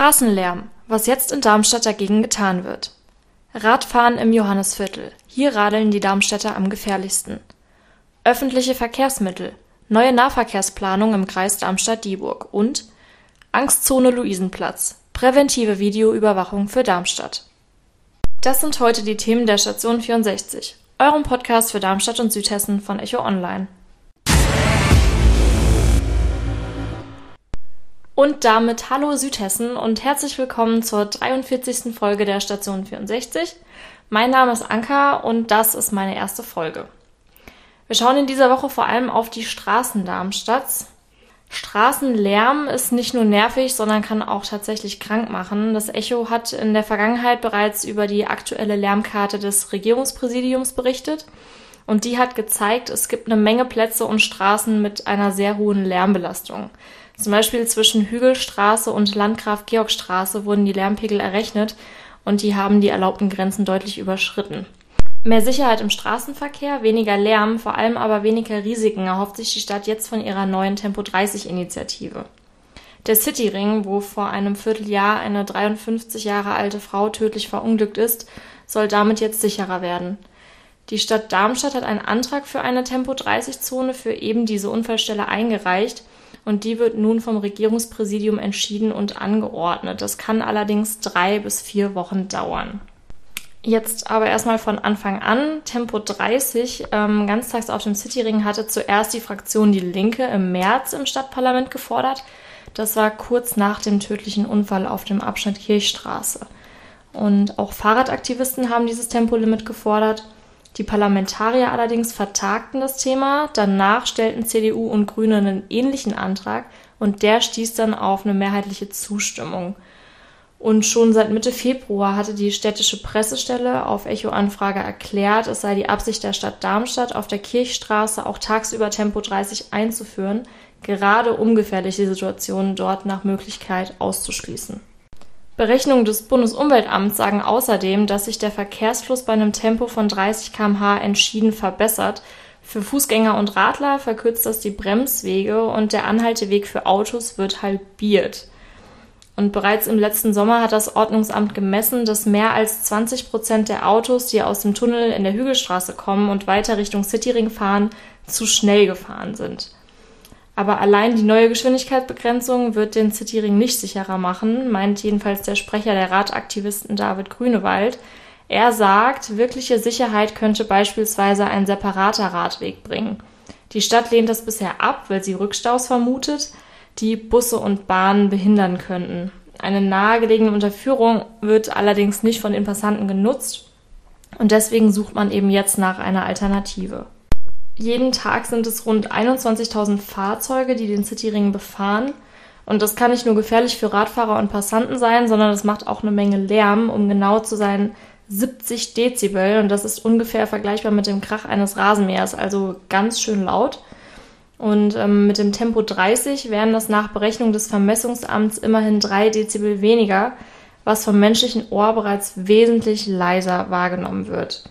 Straßenlärm, was jetzt in Darmstadt dagegen getan wird. Radfahren im Johannisviertel. Hier radeln die Darmstädter am gefährlichsten. Öffentliche Verkehrsmittel. Neue Nahverkehrsplanung im Kreis Darmstadt-Dieburg und Angstzone Luisenplatz. Präventive Videoüberwachung für Darmstadt. Das sind heute die Themen der Station 64, eurem Podcast für Darmstadt und Südhessen von Echo Online. Und damit hallo Südhessen und herzlich willkommen zur 43. Folge der Station 64. Mein Name ist Anka und das ist meine erste Folge. Wir schauen in dieser Woche vor allem auf die Straßen Darmstadts. Straßenlärm ist nicht nur nervig, sondern kann auch tatsächlich krank machen. Das Echo hat in der Vergangenheit bereits über die aktuelle Lärmkarte des Regierungspräsidiums berichtet. Und die hat gezeigt, es gibt eine Menge Plätze und Straßen mit einer sehr hohen Lärmbelastung. Zum Beispiel zwischen Hügelstraße und Landgraf-Georg-Straße wurden die Lärmpegel errechnet und die haben die erlaubten Grenzen deutlich überschritten. Mehr Sicherheit im Straßenverkehr, weniger Lärm, vor allem aber weniger Risiken erhofft sich die Stadt jetzt von ihrer neuen Tempo 30 Initiative. Der Cityring, wo vor einem Vierteljahr eine 53 Jahre alte Frau tödlich verunglückt ist, soll damit jetzt sicherer werden. Die Stadt Darmstadt hat einen Antrag für eine Tempo 30 Zone für eben diese Unfallstelle eingereicht und die wird nun vom Regierungspräsidium entschieden und angeordnet. Das kann allerdings drei bis vier Wochen dauern. Jetzt aber erstmal von Anfang an. Tempo 30, ähm, ganztags auf dem Cityring, hatte zuerst die Fraktion Die Linke im März im Stadtparlament gefordert. Das war kurz nach dem tödlichen Unfall auf dem Abschnitt Kirchstraße. Und auch Fahrradaktivisten haben dieses Tempolimit gefordert. Die Parlamentarier allerdings vertagten das Thema. Danach stellten CDU und Grüne einen ähnlichen Antrag und der stieß dann auf eine mehrheitliche Zustimmung. Und schon seit Mitte Februar hatte die städtische Pressestelle auf Echo-Anfrage erklärt, es sei die Absicht der Stadt Darmstadt, auf der Kirchstraße auch tagsüber Tempo 30 einzuführen, gerade um gefährliche Situationen dort nach Möglichkeit auszuschließen. Berechnungen des Bundesumweltamts sagen außerdem, dass sich der Verkehrsfluss bei einem Tempo von 30 km/h entschieden verbessert. Für Fußgänger und Radler verkürzt das die Bremswege und der Anhalteweg für Autos wird halbiert. Und bereits im letzten Sommer hat das Ordnungsamt gemessen, dass mehr als 20 Prozent der Autos, die aus dem Tunnel in der Hügelstraße kommen und weiter Richtung Cityring fahren, zu schnell gefahren sind. Aber allein die neue Geschwindigkeitsbegrenzung wird den Cityring nicht sicherer machen, meint jedenfalls der Sprecher der Radaktivisten David Grünewald. Er sagt, wirkliche Sicherheit könnte beispielsweise ein separater Radweg bringen. Die Stadt lehnt das bisher ab, weil sie Rückstaus vermutet, die Busse und Bahnen behindern könnten. Eine nahegelegene Unterführung wird allerdings nicht von den Passanten genutzt und deswegen sucht man eben jetzt nach einer Alternative. Jeden Tag sind es rund 21.000 Fahrzeuge, die den Cityring befahren. Und das kann nicht nur gefährlich für Radfahrer und Passanten sein, sondern es macht auch eine Menge Lärm, um genau zu sein 70 Dezibel. Und das ist ungefähr vergleichbar mit dem Krach eines Rasenmähers, also ganz schön laut. Und ähm, mit dem Tempo 30 wären das nach Berechnung des Vermessungsamts immerhin 3 Dezibel weniger, was vom menschlichen Ohr bereits wesentlich leiser wahrgenommen wird.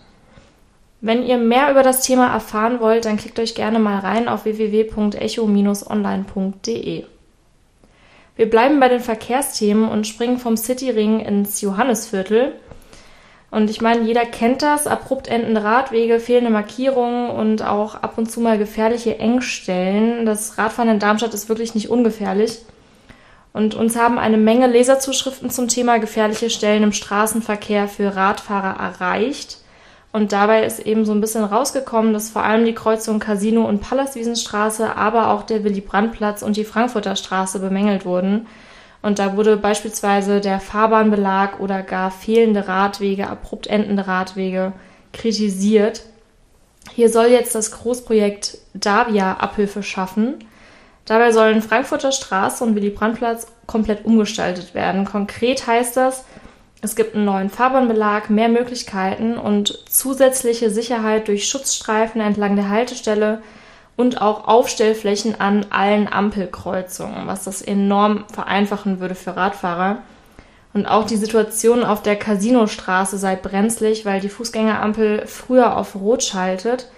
Wenn ihr mehr über das Thema erfahren wollt, dann klickt euch gerne mal rein auf www.echo-online.de. Wir bleiben bei den Verkehrsthemen und springen vom Cityring ins Johannisviertel. Und ich meine, jeder kennt das, abrupt endende Radwege, fehlende Markierungen und auch ab und zu mal gefährliche Engstellen. Das Radfahren in Darmstadt ist wirklich nicht ungefährlich. Und uns haben eine Menge Leserzuschriften zum Thema gefährliche Stellen im Straßenverkehr für Radfahrer erreicht. Und dabei ist eben so ein bisschen rausgekommen, dass vor allem die Kreuzung Casino und Pallaswiesenstraße, aber auch der Willy-Brandt-Platz und die Frankfurter Straße bemängelt wurden. Und da wurde beispielsweise der Fahrbahnbelag oder gar fehlende Radwege, abrupt endende Radwege kritisiert. Hier soll jetzt das Großprojekt Davia Abhilfe schaffen. Dabei sollen Frankfurter Straße und Willy-Brandt-Platz komplett umgestaltet werden. Konkret heißt das, es gibt einen neuen Fahrbahnbelag, mehr Möglichkeiten und zusätzliche Sicherheit durch Schutzstreifen entlang der Haltestelle und auch Aufstellflächen an allen Ampelkreuzungen, was das enorm vereinfachen würde für Radfahrer. Und auch die Situation auf der Casinostraße sei brenzlig, weil die Fußgängerampel früher auf Rot schaltet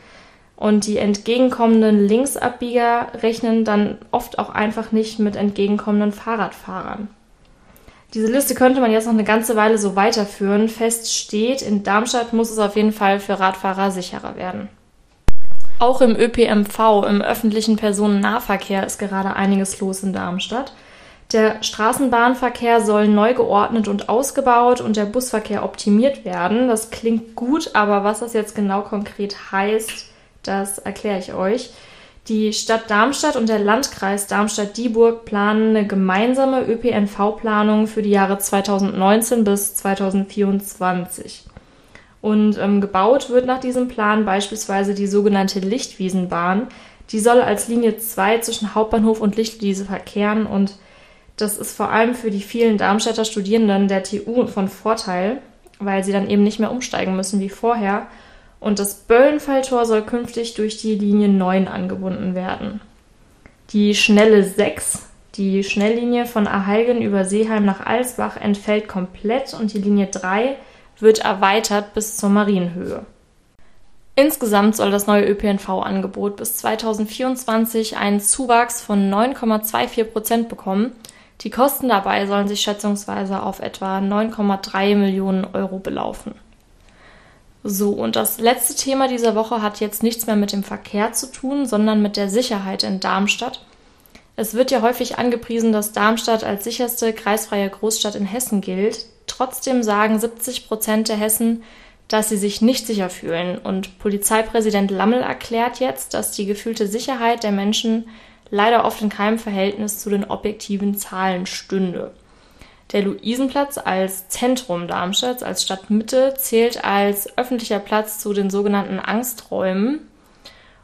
und die entgegenkommenden Linksabbieger rechnen dann oft auch einfach nicht mit entgegenkommenden Fahrradfahrern. Diese Liste könnte man jetzt noch eine ganze Weile so weiterführen. Fest steht, in Darmstadt muss es auf jeden Fall für Radfahrer sicherer werden. Auch im ÖPMV, im öffentlichen Personennahverkehr, ist gerade einiges los in Darmstadt. Der Straßenbahnverkehr soll neu geordnet und ausgebaut und der Busverkehr optimiert werden. Das klingt gut, aber was das jetzt genau konkret heißt, das erkläre ich euch. Die Stadt Darmstadt und der Landkreis Darmstadt-Dieburg planen eine gemeinsame ÖPNV-Planung für die Jahre 2019 bis 2024. Und ähm, gebaut wird nach diesem Plan beispielsweise die sogenannte Lichtwiesenbahn. Die soll als Linie 2 zwischen Hauptbahnhof und Lichtwiese verkehren und das ist vor allem für die vielen Darmstädter Studierenden der TU von Vorteil, weil sie dann eben nicht mehr umsteigen müssen wie vorher und das Böllenfalltor soll künftig durch die Linie 9 angebunden werden. Die Schnelle 6, die Schnelllinie von Aheilgen über Seeheim nach Alsbach, entfällt komplett und die Linie 3 wird erweitert bis zur Marienhöhe. Insgesamt soll das neue ÖPNV-Angebot bis 2024 einen Zuwachs von 9,24 Prozent bekommen. Die Kosten dabei sollen sich schätzungsweise auf etwa 9,3 Millionen Euro belaufen. So, und das letzte Thema dieser Woche hat jetzt nichts mehr mit dem Verkehr zu tun, sondern mit der Sicherheit in Darmstadt. Es wird ja häufig angepriesen, dass Darmstadt als sicherste kreisfreie Großstadt in Hessen gilt. Trotzdem sagen 70 Prozent der Hessen, dass sie sich nicht sicher fühlen. Und Polizeipräsident Lammel erklärt jetzt, dass die gefühlte Sicherheit der Menschen leider oft in keinem Verhältnis zu den objektiven Zahlen stünde. Der Luisenplatz als Zentrum Darmstadts, als Stadtmitte, zählt als öffentlicher Platz zu den sogenannten Angsträumen.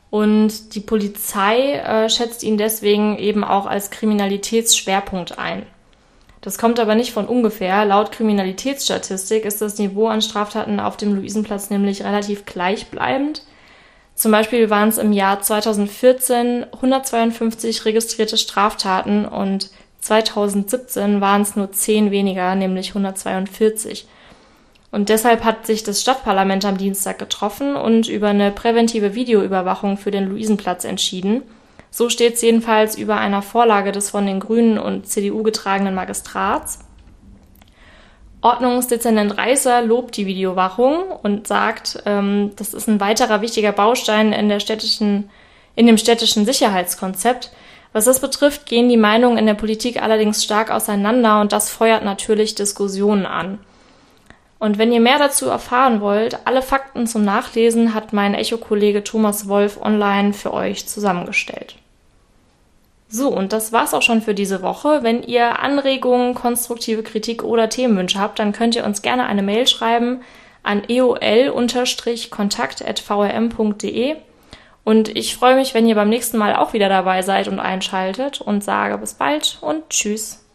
Und die Polizei äh, schätzt ihn deswegen eben auch als Kriminalitätsschwerpunkt ein. Das kommt aber nicht von ungefähr. Laut Kriminalitätsstatistik ist das Niveau an Straftaten auf dem Luisenplatz nämlich relativ gleichbleibend. Zum Beispiel waren es im Jahr 2014 152 registrierte Straftaten und 2017 waren es nur 10 weniger, nämlich 142. Und deshalb hat sich das Stadtparlament am Dienstag getroffen und über eine präventive Videoüberwachung für den Luisenplatz entschieden. So steht es jedenfalls über einer Vorlage des von den Grünen und CDU getragenen Magistrats. Ordnungsdezernent Reißer lobt die Videowachung und sagt, ähm, das ist ein weiterer wichtiger Baustein in, der städtischen, in dem städtischen Sicherheitskonzept. Was das betrifft, gehen die Meinungen in der Politik allerdings stark auseinander und das feuert natürlich Diskussionen an. Und wenn ihr mehr dazu erfahren wollt, alle Fakten zum Nachlesen hat mein Echo-Kollege Thomas Wolf online für euch zusammengestellt. So, und das war's auch schon für diese Woche. Wenn ihr Anregungen, konstruktive Kritik oder Themenwünsche habt, dann könnt ihr uns gerne eine Mail schreiben an eol-kontakt.vrm.de. Und ich freue mich, wenn ihr beim nächsten Mal auch wieder dabei seid und einschaltet und sage bis bald und tschüss.